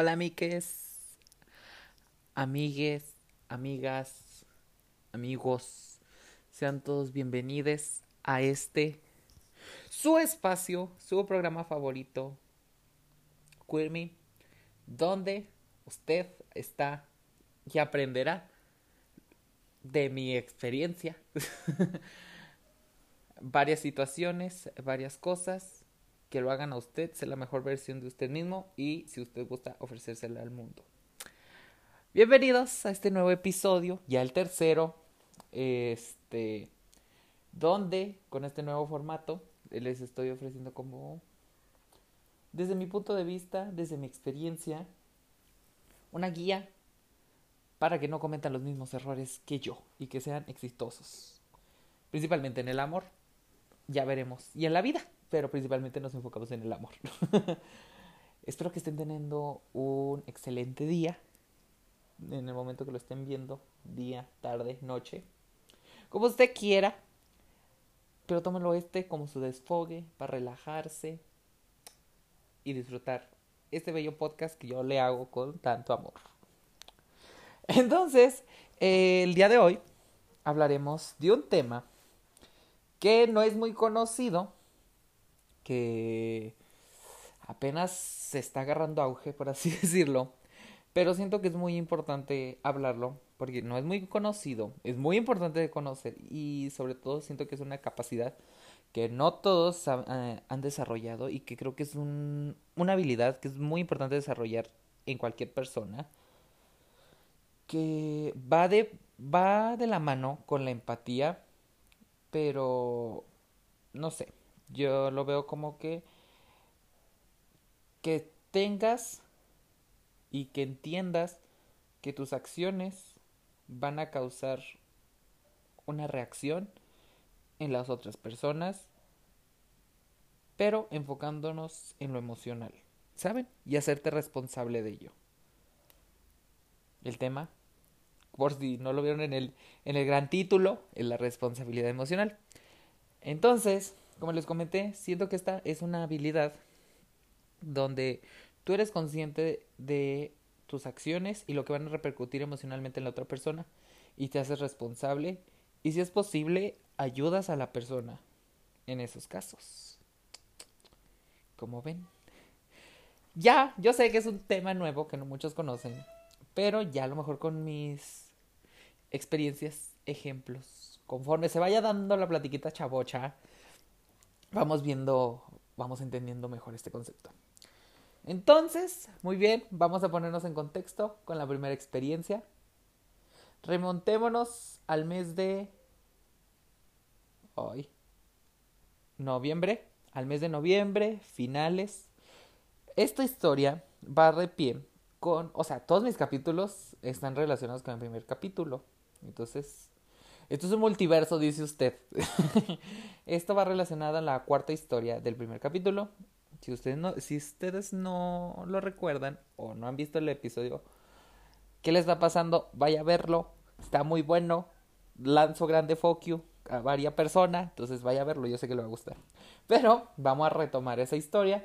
Hola, amigues, amigues, amigas, amigos. Sean todos bienvenidos a este su espacio, su programa favorito, Queer Me, donde usted está y aprenderá de mi experiencia. varias situaciones, varias cosas que lo hagan a usted, ser la mejor versión de usted mismo y si usted gusta ofrecérsela al mundo. Bienvenidos a este nuevo episodio, ya el tercero, este, donde con este nuevo formato les estoy ofreciendo como, desde mi punto de vista, desde mi experiencia, una guía para que no cometan los mismos errores que yo y que sean exitosos. Principalmente en el amor, ya veremos, y en la vida, pero principalmente nos enfocamos en el amor. Espero que estén teniendo un excelente día en el momento que lo estén viendo, día, tarde, noche, como usted quiera, pero tómelo este como su desfogue para relajarse y disfrutar este bello podcast que yo le hago con tanto amor. Entonces, eh, el día de hoy hablaremos de un tema que no es muy conocido, que apenas se está agarrando auge, por así decirlo, pero siento que es muy importante hablarlo porque no es muy conocido, es muy importante de conocer y sobre todo siento que es una capacidad que no todos eh, han desarrollado y que creo que es un, una habilidad que es muy importante desarrollar en cualquier persona que va de, va de la mano con la empatía, pero no sé, yo lo veo como que que tengas y que entiendas que tus acciones van a causar una reacción en las otras personas, pero enfocándonos en lo emocional, ¿saben? Y hacerte responsable de ello. El tema por si no lo vieron en el, en el gran título, en la responsabilidad emocional. Entonces, como les comenté, siento que esta es una habilidad donde tú eres consciente de tus acciones y lo que van a repercutir emocionalmente en la otra persona y te haces responsable y si es posible ayudas a la persona en esos casos. Como ven. Ya, yo sé que es un tema nuevo que no muchos conocen, pero ya a lo mejor con mis experiencias, ejemplos. Conforme se vaya dando la platiquita chabocha, vamos viendo, vamos entendiendo mejor este concepto. Entonces, muy bien, vamos a ponernos en contexto con la primera experiencia. Remontémonos al mes de hoy, noviembre, al mes de noviembre, finales. Esta historia va de pie con, o sea, todos mis capítulos están relacionados con el primer capítulo. Entonces, esto es un multiverso, dice usted. esto va relacionado a la cuarta historia del primer capítulo. Si ustedes no, si ustedes no lo recuerdan o no han visto el episodio, ¿qué les está pasando? Vaya a verlo. Está muy bueno. Lanzo grande focu a varias personas. Entonces vaya a verlo. Yo sé que le va a gustar. Pero vamos a retomar esa historia.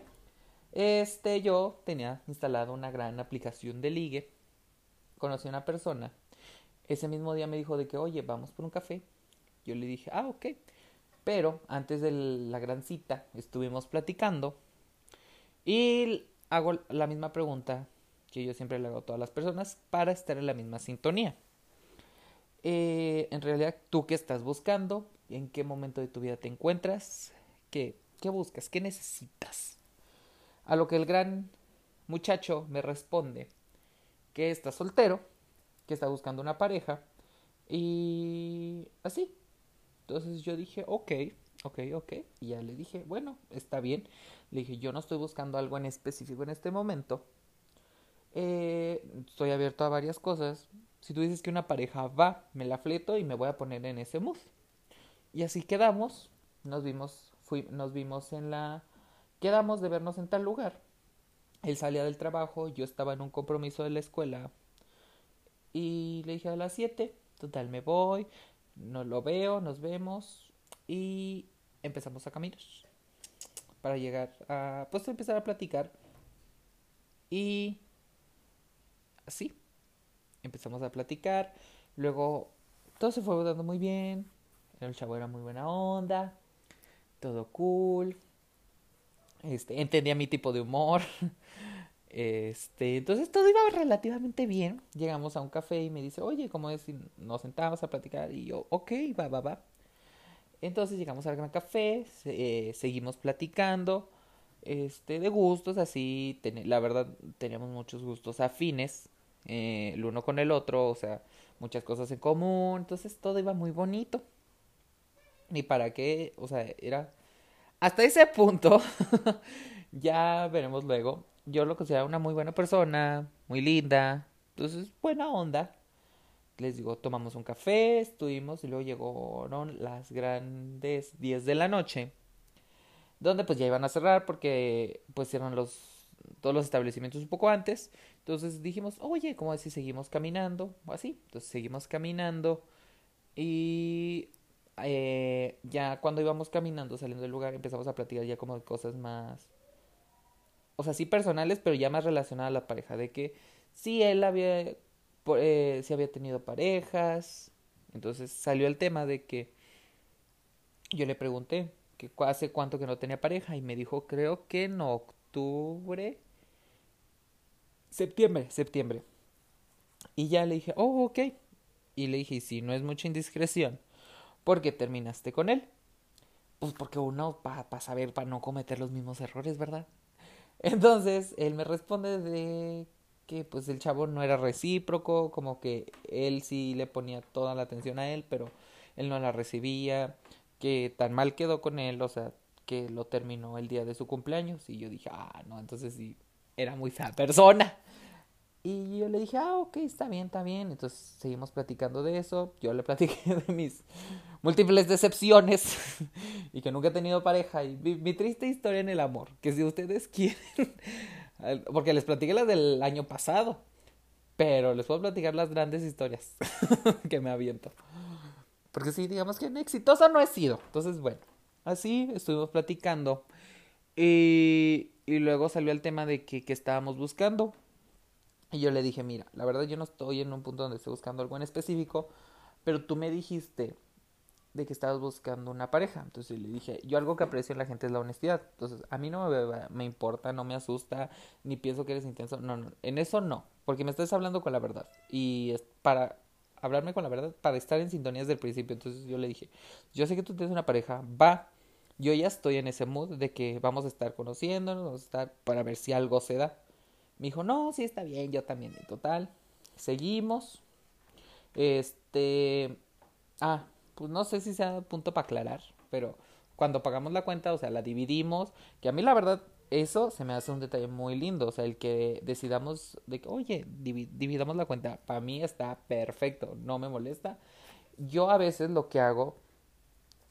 Este, yo tenía instalado una gran aplicación de ligue. Conocí a una persona ese mismo día me dijo de que, oye, vamos por un café. Yo le dije, ah, ok. Pero antes de la gran cita estuvimos platicando y hago la misma pregunta que yo siempre le hago a todas las personas para estar en la misma sintonía. Eh, en realidad, ¿tú qué estás buscando? ¿En qué momento de tu vida te encuentras? ¿Qué, qué buscas? ¿Qué necesitas? A lo que el gran muchacho me responde que está soltero que está buscando una pareja. Y así. Entonces yo dije, ok, ok, ok. Y ya le dije, bueno, está bien. Le dije, yo no estoy buscando algo en específico en este momento. Eh, estoy abierto a varias cosas. Si tú dices que una pareja va, me la fleto y me voy a poner en ese mood. Y así quedamos. Nos vimos, fui, nos vimos en la... Quedamos de vernos en tal lugar. Él salía del trabajo, yo estaba en un compromiso de la escuela y le dije a las 7, total, me voy, no lo veo, nos vemos y empezamos a caminar para llegar a, pues empezar a platicar. Y así. Empezamos a platicar. Luego todo se fue dando muy bien. El chavo era muy buena onda. Todo cool. Este, entendía mi tipo de humor. Este, entonces todo iba relativamente bien. Llegamos a un café y me dice, oye, ¿cómo es si nos sentamos a platicar? Y yo, ok, va, va, va. Entonces llegamos al gran café, eh, seguimos platicando, este, de gustos, así, la verdad, teníamos muchos gustos afines, eh, el uno con el otro, o sea, muchas cosas en común, entonces todo iba muy bonito. ¿Y para qué? O sea, era... Hasta ese punto, ya veremos luego, yo lo considero una muy buena persona, muy linda, entonces buena onda. Les digo, tomamos un café, estuvimos y luego llegaron las grandes 10 de la noche, donde pues ya iban a cerrar porque pues eran los todos los establecimientos un poco antes. Entonces dijimos, oye, ¿cómo si seguimos caminando? O así. Entonces seguimos caminando. Y eh, ya cuando íbamos caminando, saliendo del lugar, empezamos a platicar ya como de cosas más o sea, sí personales, pero ya más relacionadas a la pareja, de que sí él había, eh, sí había tenido parejas, entonces salió el tema de que yo le pregunté que hace cuánto que no tenía pareja y me dijo, creo que en octubre, septiembre, septiembre. Y ya le dije, oh, ok. Y le dije, si no es mucha indiscreción, ¿por qué terminaste con él? Pues porque uno, para saber, para no cometer los mismos errores, ¿verdad? Entonces, él me responde de que pues el chavo no era recíproco, como que él sí le ponía toda la atención a él, pero él no la recibía, que tan mal quedó con él, o sea, que lo terminó el día de su cumpleaños y yo dije, ah, no, entonces sí, era muy fea persona. Y yo le dije, ah, ok, está bien, está bien. Entonces seguimos platicando de eso. Yo le platiqué de mis múltiples decepciones y que nunca he tenido pareja. Y mi, triste historia en el amor. Que si ustedes quieren, porque les platiqué la del año pasado, pero les puedo platicar las grandes historias que me aviento. Porque sí, digamos que exitosa no he sido. Entonces, bueno, así estuvimos platicando. Y, y luego salió el tema de que, que estábamos buscando y yo le dije, mira, la verdad yo no estoy en un punto donde estoy buscando algo en específico, pero tú me dijiste de que estabas buscando una pareja. Entonces le dije, yo algo que aprecio en la gente es la honestidad. Entonces, a mí no me, me importa, no me asusta, ni pienso que eres intenso. No, no, en eso no, porque me estás hablando con la verdad. Y es para hablarme con la verdad, para estar en sintonía desde el principio. Entonces yo le dije, yo sé que tú tienes una pareja, va. Yo ya estoy en ese mood de que vamos a estar conociéndonos, vamos a estar para ver si algo se da. Me dijo, no, sí está bien, yo también. En total, seguimos. Este. Ah, pues no sé si sea punto para aclarar, pero cuando pagamos la cuenta, o sea, la dividimos. Que a mí la verdad, eso se me hace un detalle muy lindo. O sea, el que decidamos de que, oye, dividamos la cuenta, para mí está perfecto, no me molesta. Yo a veces lo que hago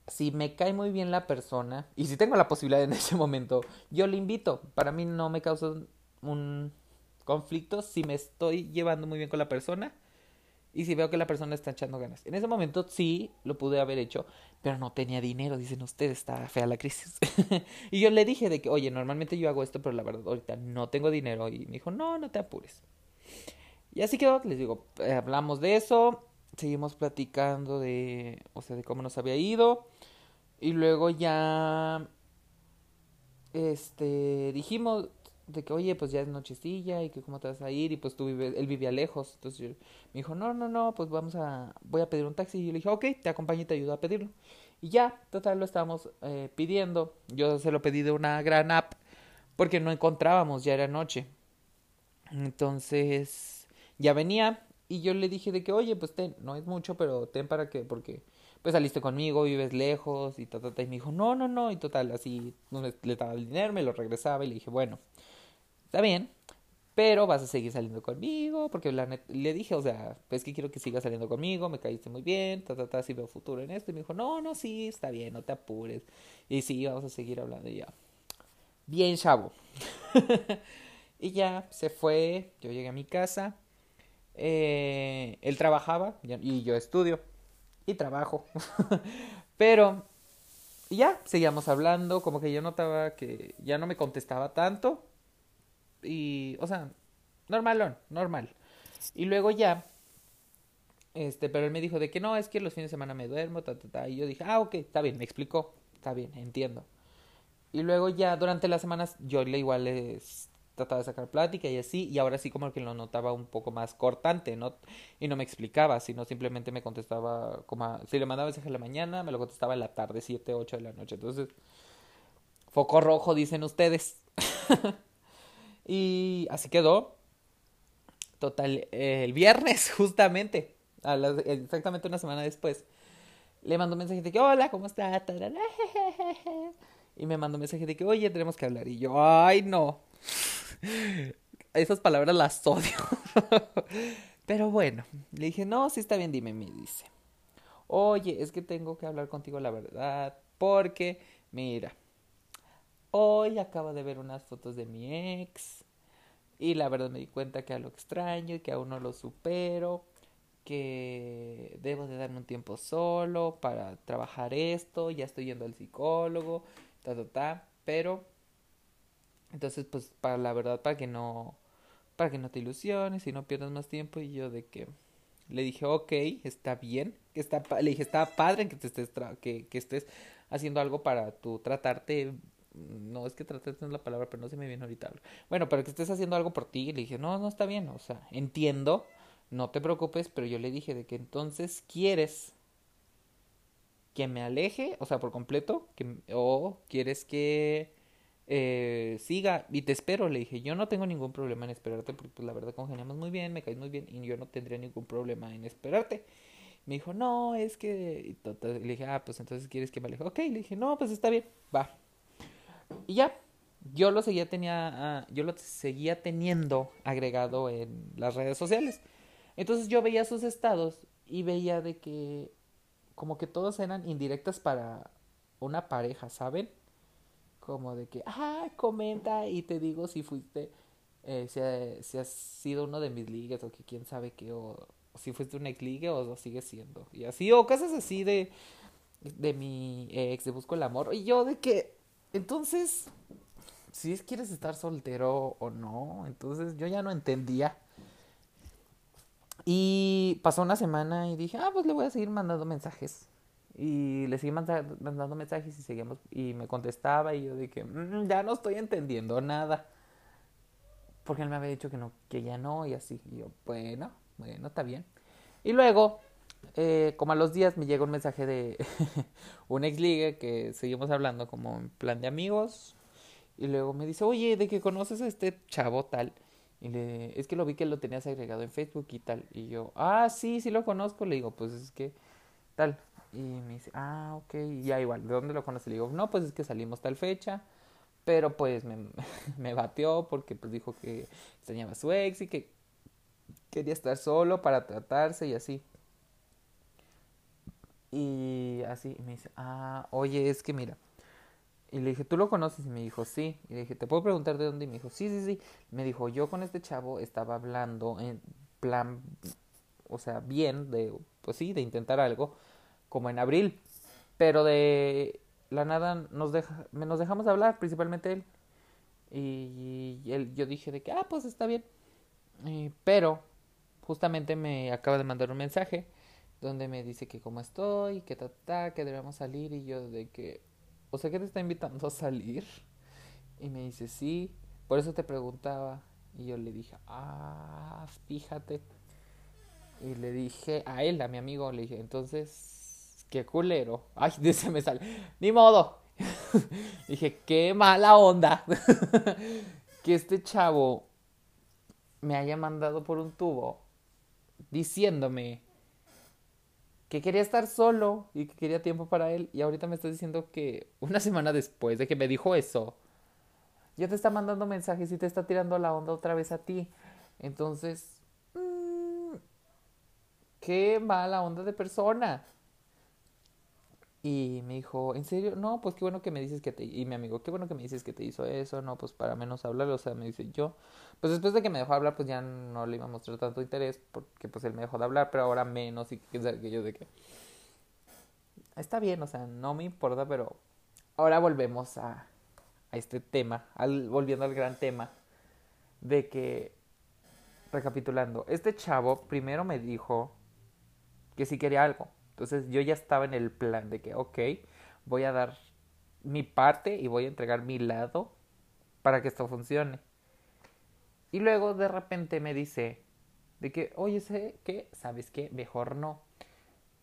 si me cae muy bien la persona y si tengo la posibilidad en ese momento, yo le invito. Para mí no me causa un conflicto si me estoy llevando muy bien con la persona y si veo que la persona está echando ganas. En ese momento sí lo pude haber hecho, pero no tenía dinero, dicen ustedes, está fea la crisis. y yo le dije de que, oye, normalmente yo hago esto, pero la verdad ahorita no tengo dinero. Y me dijo, no, no te apures. Y así quedó, les digo, eh, hablamos de eso, seguimos platicando de, o sea, de cómo nos había ido. Y luego ya, este, dijimos, de que, oye, pues ya es nochecilla y que cómo te vas a ir y pues tú vives, él vivía lejos. Entonces me dijo, no, no, no, pues vamos a, voy a pedir un taxi. Y yo le dije, ok, te acompaño y te ayudo a pedirlo. Y ya, total, lo estábamos eh, pidiendo. Yo se lo pedí de una gran app porque no encontrábamos, ya era noche. Entonces, ya venía y yo le dije de que, oye, pues ten, no es mucho, pero ten para que, porque pues saliste conmigo, vives lejos y ta, ta, ta. Y me dijo, no, no, no. Y total, así le daba el dinero, me lo regresaba y le dije, bueno, está bien, pero vas a seguir saliendo conmigo, porque le dije, o sea, pues que quiero que sigas saliendo conmigo, me caíste muy bien, ta, ta, ta, si veo futuro en esto. Y me dijo, no, no, sí, está bien, no te apures. Y sí, vamos a seguir hablando ya. Bien, chavo. y ya, se fue, yo llegué a mi casa, eh, él trabajaba y yo estudio y trabajo. pero ya, seguíamos hablando, como que yo notaba que ya no me contestaba tanto y, o sea, normalón, normal. Y luego ya, este, pero él me dijo de que no, es que los fines de semana me duermo, ta, ta, ta. Y yo dije, ah, ok, está bien, me explicó, está bien, entiendo. Y luego ya durante las semanas yo le igual les trataba de sacar plática y así, y ahora sí como que lo notaba un poco más cortante, ¿no? Y no me explicaba, sino simplemente me contestaba como, si le mandaba mensaje en la mañana, me lo contestaba en la tarde, 7, 8 de la noche. Entonces, foco rojo, dicen ustedes. y así quedó. Total, el viernes, justamente, exactamente una semana después, le mandó un mensaje de que, hola, ¿cómo estás? Y me mandó un mensaje de que, oye, tenemos que hablar. Y yo, ay, no. Esas palabras las odio. Pero bueno, le dije, no, sí está bien, dime, me dice. Oye, es que tengo que hablar contigo la verdad. Porque, mira, hoy acabo de ver unas fotos de mi ex. Y la verdad me di cuenta que a lo extraño y que aún no lo supero. Que debo de darme un tiempo solo para trabajar esto. Ya estoy yendo al psicólogo. Ta, ta, ta. Pero entonces, pues, para la verdad, para que no, para que no te ilusiones y no pierdas más tiempo. Y yo de que le dije, ok, está bien, que está, le dije, está padre que te estés, que, que estés haciendo algo para tu tratarte. No es que tratarte no es la palabra, pero no se me viene ahorita. Bueno, pero que estés haciendo algo por ti. Y le dije, no, no está bien, o sea, entiendo, no te preocupes, pero yo le dije de que entonces quieres que me aleje, o sea, por completo, que, o quieres que eh, siga y te espero, le dije, yo no tengo ningún problema en esperarte porque pues la verdad congeniamos muy bien, me caes muy bien y yo no tendría ningún problema en esperarte. Me dijo, no, es que... le dije, ah, pues entonces quieres que me aleje. Ok, le dije, no, pues está bien, va. Y ya, yo lo seguía, tenía, ah, yo lo seguía teniendo agregado en las redes sociales. Entonces yo veía sus estados y veía de que como que todos eran indirectas para una pareja, ¿saben? como de que, ah, comenta y te digo si fuiste, eh, si, has sido uno de mis ligas o que quién sabe qué, o, si fuiste una ex liga o lo sigues siendo. Y así, o cosas así de, de mi ex, de Busco el Amor. Y yo de que, entonces, si quieres estar soltero o no, entonces yo ya no entendía. Y pasó una semana y dije, ah, pues le voy a seguir mandando mensajes. Y le seguí mandando mensajes y seguimos y me contestaba y yo dije, mm, ya no estoy entendiendo nada. Porque él me había dicho que no, que ya no y así. Y yo, bueno, bueno, está bien. Y luego, eh, como a los días me llega un mensaje de un ex liga que seguimos hablando como en plan de amigos. Y luego me dice, oye, de que conoces a este chavo tal. Y le, es que lo vi que lo tenías agregado en Facebook y tal. Y yo, ah, sí, sí lo conozco. Le digo, pues es que tal. Y me dice, ah, ok, ya igual, ¿de dónde lo conoces? Le digo, no, pues es que salimos tal fecha, pero pues me, me bateó porque pues dijo que extrañaba su ex y que quería estar solo para tratarse y así. Y así, me dice, ah, oye, es que mira. Y le dije, ¿tú lo conoces? Y me dijo, sí. Y le dije, ¿te puedo preguntar de dónde? Y me dijo, sí, sí, sí. Me dijo, yo con este chavo estaba hablando en plan, o sea, bien, de, pues sí, de intentar algo como en abril. Pero de la nada nos, deja, nos dejamos de hablar, principalmente él. Y, él, yo dije de que, ah, pues está bien. pero justamente me acaba de mandar un mensaje donde me dice que cómo estoy, que ta, que debemos salir. Y yo de que, o sea, que te está invitando a salir. Y me dice, sí, por eso te preguntaba. Y yo le dije, ah, fíjate. Y le dije a él, a mi amigo, le dije, entonces qué culero. Ay, se me sale. Ni modo. Dije, qué mala onda. que este chavo me haya mandado por un tubo diciéndome que quería estar solo y que quería tiempo para él. Y ahorita me está diciendo que una semana después de que me dijo eso, ya te está mandando mensajes y te está tirando la onda otra vez a ti. Entonces, mmm, qué mala onda de persona. Y me dijo, ¿en serio? No, pues qué bueno que me dices que te... Y mi amigo, qué bueno que me dices que te hizo eso, no, pues para menos hablar, o sea, me dice yo. Pues después de que me dejó hablar, pues ya no le iba a mostrar tanto interés, porque pues él me dejó de hablar, pero ahora menos, y que yo de que... Está bien, o sea, no me importa, pero ahora volvemos a, a este tema, al, volviendo al gran tema, de que recapitulando, este chavo primero me dijo que si quería algo. Entonces yo ya estaba en el plan de que, ok, voy a dar mi parte y voy a entregar mi lado para que esto funcione. Y luego de repente me dice de que, oye, sé que, ¿sabes qué? Mejor no.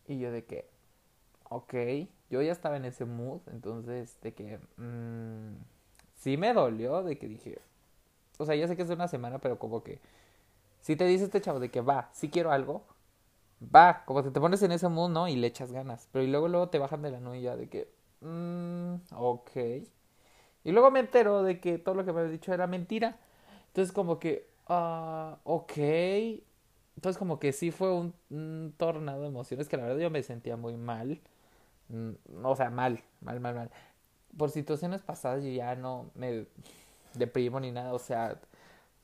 Y yo de que, ok, yo ya estaba en ese mood, entonces de que, mmm, sí me dolió, de que dije, o sea, ya sé que es una semana, pero como que, si te dice este chavo de que va, si quiero algo, va, como que te pones en ese mood, ¿no? Y le echas ganas, pero y luego, luego te bajan de la nube de que, mmm, ok. Y luego me entero de que todo lo que me había dicho era mentira. Entonces como que, ah, ok. Entonces como que sí fue un, tornado de emociones que la verdad yo me sentía muy mal. Mm, o sea, mal, mal, mal, mal. Por situaciones pasadas yo ya no me deprimo ni nada. O sea,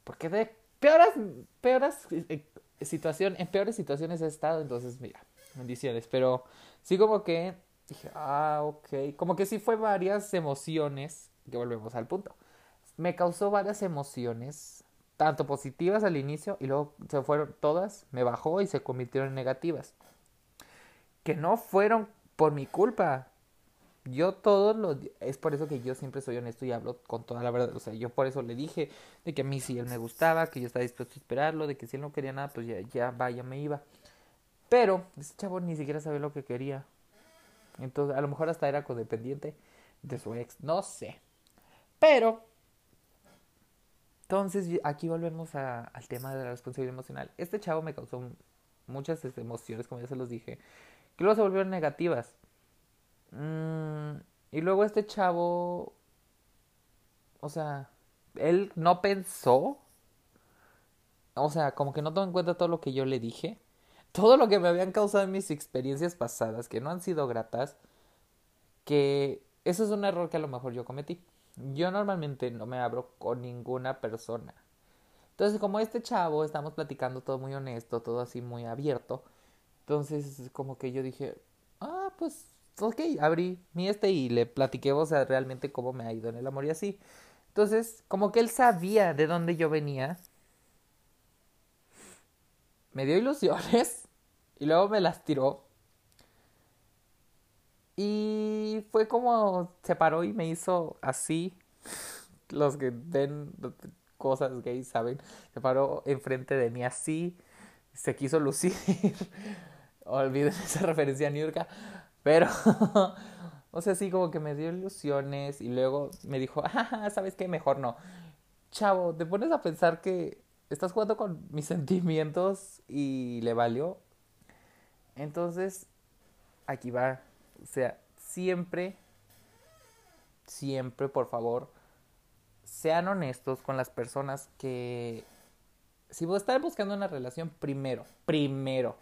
porque de peores, peores eh, situación, en peores situaciones he estado. Entonces, mira, bendiciones. Pero sí como que dije, ah, ok. Como que sí fue varias emociones que volvemos al punto. Me causó varias emociones, tanto positivas al inicio y luego se fueron todas, me bajó y se convirtieron en negativas. Que no fueron por mi culpa. Yo todos los es por eso que yo siempre soy honesto y hablo con toda la verdad, o sea, yo por eso le dije de que a mí sí él me gustaba, que yo estaba dispuesto a esperarlo, de que si él no quería nada, pues ya ya vaya me iba. Pero ese chavo ni siquiera sabía lo que quería. Entonces, a lo mejor hasta era codependiente de su ex, no sé. Pero, entonces aquí volvemos al tema de la responsabilidad emocional. Este chavo me causó muchas este, emociones, como ya se los dije, que luego se volvieron negativas. Y luego este chavo, o sea, él no pensó, o sea, como que no tomó en cuenta todo lo que yo le dije, todo lo que me habían causado en mis experiencias pasadas, que no han sido gratas, que eso es un error que a lo mejor yo cometí. Yo normalmente no me abro con ninguna persona. Entonces, como este chavo, estamos platicando todo muy honesto, todo así muy abierto. Entonces, como que yo dije, ah, pues, ok, abrí mi este y le platiqué, o sea, realmente cómo me ha ido en el amor y así. Entonces, como que él sabía de dónde yo venía. Me dio ilusiones y luego me las tiró. Y fue como se paró y me hizo así. Los que ven cosas gays saben. Se paró enfrente de mí así. Se quiso lucir. Olviden esa referencia a Nurka. Pero, o sea, sí, como que me dio ilusiones. Y luego me dijo, ah, ¿sabes qué? Mejor no. Chavo, te pones a pensar que estás jugando con mis sentimientos y le valió. Entonces, aquí va o sea, siempre, siempre, por favor, sean honestos con las personas que... Si vos están buscando una relación, primero, primero,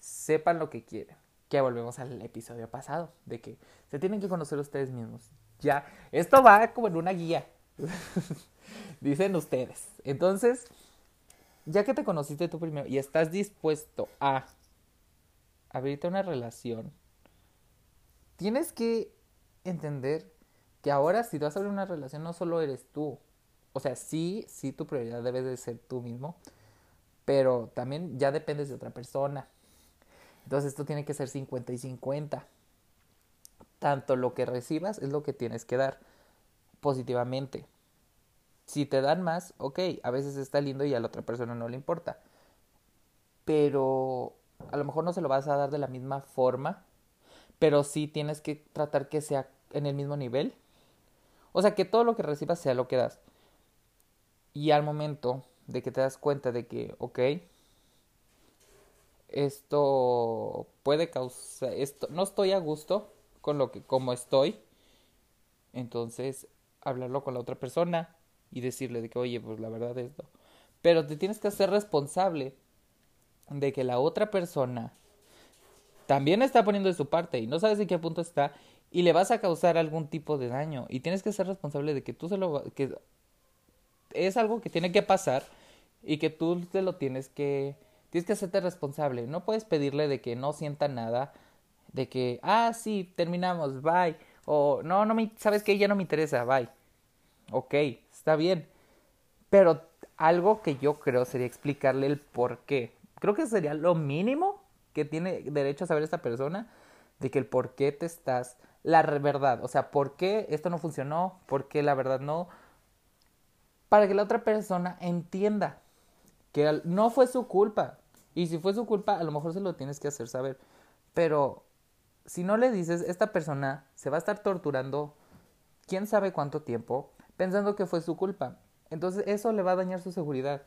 sepan lo que quieren. Que volvemos al episodio pasado, de que se tienen que conocer ustedes mismos. Ya, esto va como en una guía. Dicen ustedes. Entonces, ya que te conociste tú primero y estás dispuesto a abrirte una relación, tienes que entender que ahora si vas a abrir una relación no solo eres tú. O sea, sí, sí tu prioridad debe de ser tú mismo, pero también ya dependes de otra persona. Entonces esto tiene que ser 50 y 50. Tanto lo que recibas es lo que tienes que dar positivamente. Si te dan más, ok, a veces está lindo y a la otra persona no le importa. Pero a lo mejor no se lo vas a dar de la misma forma pero sí tienes que tratar que sea en el mismo nivel. O sea, que todo lo que recibas sea lo que das. Y al momento de que te das cuenta de que, ok, esto puede causar, esto, no estoy a gusto con lo que, como estoy, entonces hablarlo con la otra persona y decirle de que, oye, pues la verdad es esto. Pero te tienes que hacer responsable de que la otra persona también está poniendo de su parte y no sabes en qué punto está y le vas a causar algún tipo de daño y tienes que ser responsable de que tú se lo que es algo que tiene que pasar y que tú te lo tienes que tienes que hacerte responsable, no puedes pedirle de que no sienta nada, de que ah sí, terminamos, bye o no no me sabes que ya no me interesa, bye. Ok, está bien. Pero algo que yo creo sería explicarle el por qué. Creo que sería lo mínimo que tiene derecho a saber esta persona de que el por qué te estás, la verdad, o sea, por qué esto no funcionó, por qué la verdad no, para que la otra persona entienda que no fue su culpa. Y si fue su culpa, a lo mejor se lo tienes que hacer saber. Pero si no le dices, esta persona se va a estar torturando quién sabe cuánto tiempo pensando que fue su culpa. Entonces eso le va a dañar su seguridad.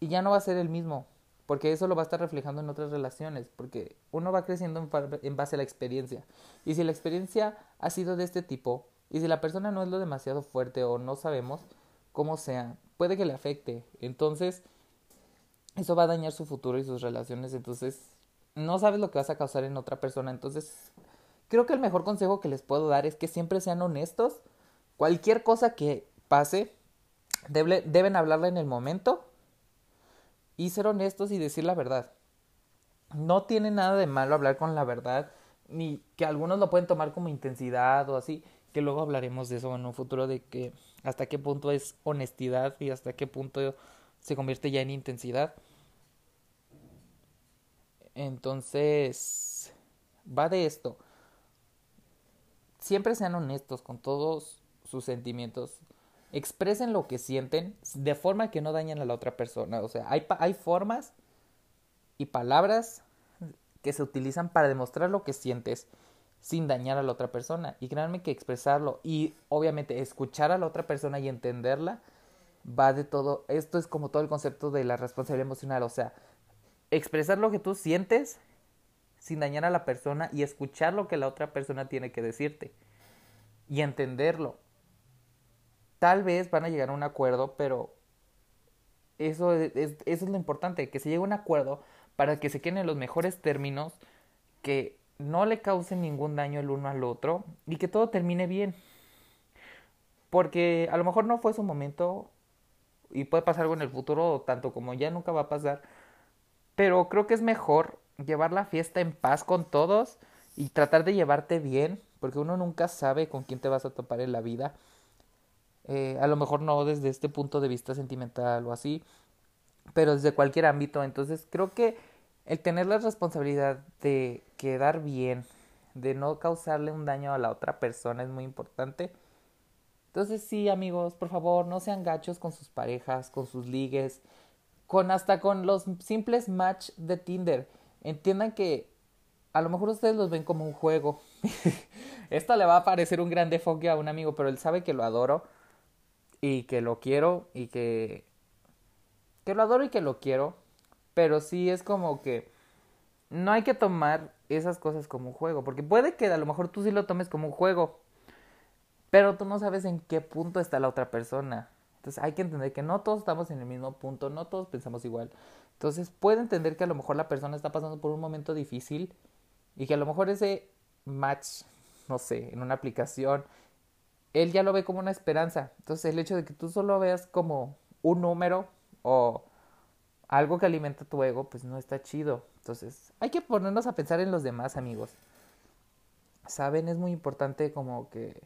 Y ya no va a ser el mismo, porque eso lo va a estar reflejando en otras relaciones, porque uno va creciendo en base a la experiencia. Y si la experiencia ha sido de este tipo, y si la persona no es lo demasiado fuerte o no sabemos cómo sea, puede que le afecte. Entonces, eso va a dañar su futuro y sus relaciones. Entonces, no sabes lo que vas a causar en otra persona. Entonces, creo que el mejor consejo que les puedo dar es que siempre sean honestos. Cualquier cosa que pase, deben hablarla en el momento y ser honestos y decir la verdad. No tiene nada de malo hablar con la verdad, ni que algunos lo pueden tomar como intensidad o así, que luego hablaremos de eso en un futuro, de que hasta qué punto es honestidad y hasta qué punto se convierte ya en intensidad. Entonces, va de esto. Siempre sean honestos con todos sus sentimientos expresen lo que sienten de forma que no dañen a la otra persona. O sea, hay, hay formas y palabras que se utilizan para demostrar lo que sientes sin dañar a la otra persona. Y créanme que expresarlo y obviamente escuchar a la otra persona y entenderla va de todo. Esto es como todo el concepto de la responsabilidad emocional. O sea, expresar lo que tú sientes sin dañar a la persona y escuchar lo que la otra persona tiene que decirte y entenderlo Tal vez van a llegar a un acuerdo, pero eso es, eso es lo importante, que se llegue a un acuerdo para que se queden en los mejores términos, que no le causen ningún daño el uno al otro y que todo termine bien. Porque a lo mejor no fue su momento y puede pasar algo en el futuro, tanto como ya nunca va a pasar. Pero creo que es mejor llevar la fiesta en paz con todos y tratar de llevarte bien, porque uno nunca sabe con quién te vas a topar en la vida. Eh, a lo mejor no desde este punto de vista sentimental o así, pero desde cualquier ámbito. Entonces creo que el tener la responsabilidad de quedar bien, de no causarle un daño a la otra persona es muy importante. Entonces sí, amigos, por favor, no sean gachos con sus parejas, con sus ligues, con hasta con los simples match de Tinder. Entiendan que a lo mejor ustedes los ven como un juego. Esto le va a parecer un gran defoque a un amigo, pero él sabe que lo adoro y que lo quiero y que que lo adoro y que lo quiero, pero sí es como que no hay que tomar esas cosas como un juego, porque puede que a lo mejor tú sí lo tomes como un juego, pero tú no sabes en qué punto está la otra persona. Entonces hay que entender que no todos estamos en el mismo punto, no todos pensamos igual. Entonces puede entender que a lo mejor la persona está pasando por un momento difícil y que a lo mejor ese match, no sé, en una aplicación él ya lo ve como una esperanza. Entonces el hecho de que tú solo veas como un número o algo que alimenta tu ego, pues no está chido. Entonces hay que ponernos a pensar en los demás amigos. Saben, es muy importante como que,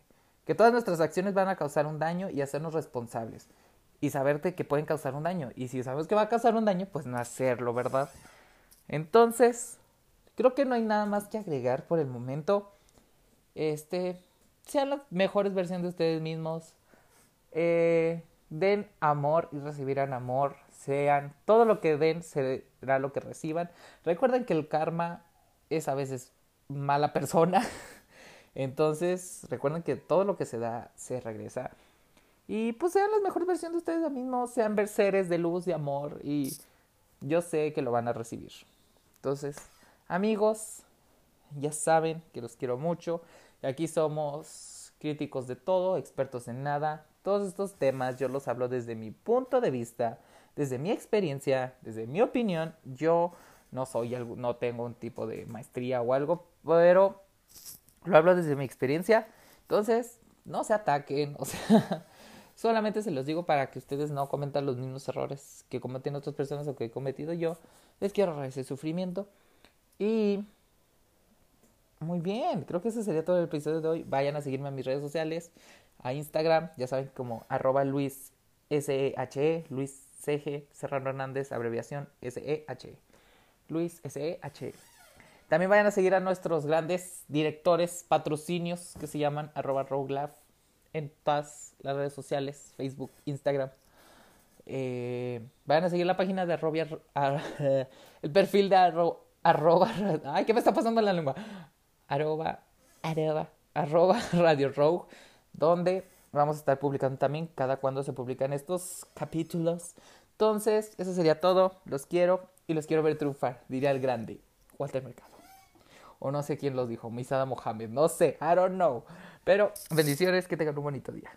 que todas nuestras acciones van a causar un daño y hacernos responsables. Y saberte que pueden causar un daño. Y si sabes que va a causar un daño, pues no hacerlo, ¿verdad? Entonces, creo que no hay nada más que agregar por el momento. Este, sean las mejores versiones de ustedes mismos. Eh, den amor y recibirán amor. Sean todo lo que den será lo que reciban. Recuerden que el karma es a veces mala persona. Entonces, recuerden que todo lo que se da se regresa. Y pues sean las mejores versiones de ustedes mismos, sean seres de luz, de amor y yo sé que lo van a recibir. Entonces, amigos, ya saben que los quiero mucho. Aquí somos críticos de todo, expertos en nada. Todos estos temas yo los hablo desde mi punto de vista, desde mi experiencia, desde mi opinión. Yo no soy no tengo un tipo de maestría o algo, pero lo hablo desde mi experiencia. Entonces, no se ataquen, o sea, solamente se los digo para que ustedes no cometan los mismos errores que cometen otras personas o que he cometido yo. Les quiero ahorrar ese sufrimiento. Y muy bien, creo que ese sería todo el episodio de hoy. Vayan a seguirme en mis redes sociales, a Instagram, ya saben, como arroba Luis S-E-H-E, Luis C-G Serrano Hernández, abreviación S-E-H-E. Luis S-E-H-E. También vayan a seguir a nuestros grandes directores, patrocinios, que se llaman arroba en todas las redes sociales, Facebook, Instagram. Eh, vayan a seguir la página de arroba, el perfil de arroba, ay, ¿qué me está pasando en la lengua? Arroba, arroba, arroba Radio Rogue, donde vamos a estar publicando también cada cuando se publican estos capítulos. Entonces, eso sería todo. Los quiero y los quiero ver triunfar, diría el grande Walter Mercado. O no sé quién los dijo, Misada Mohamed, no sé, I don't know. Pero bendiciones, que tengan un bonito día.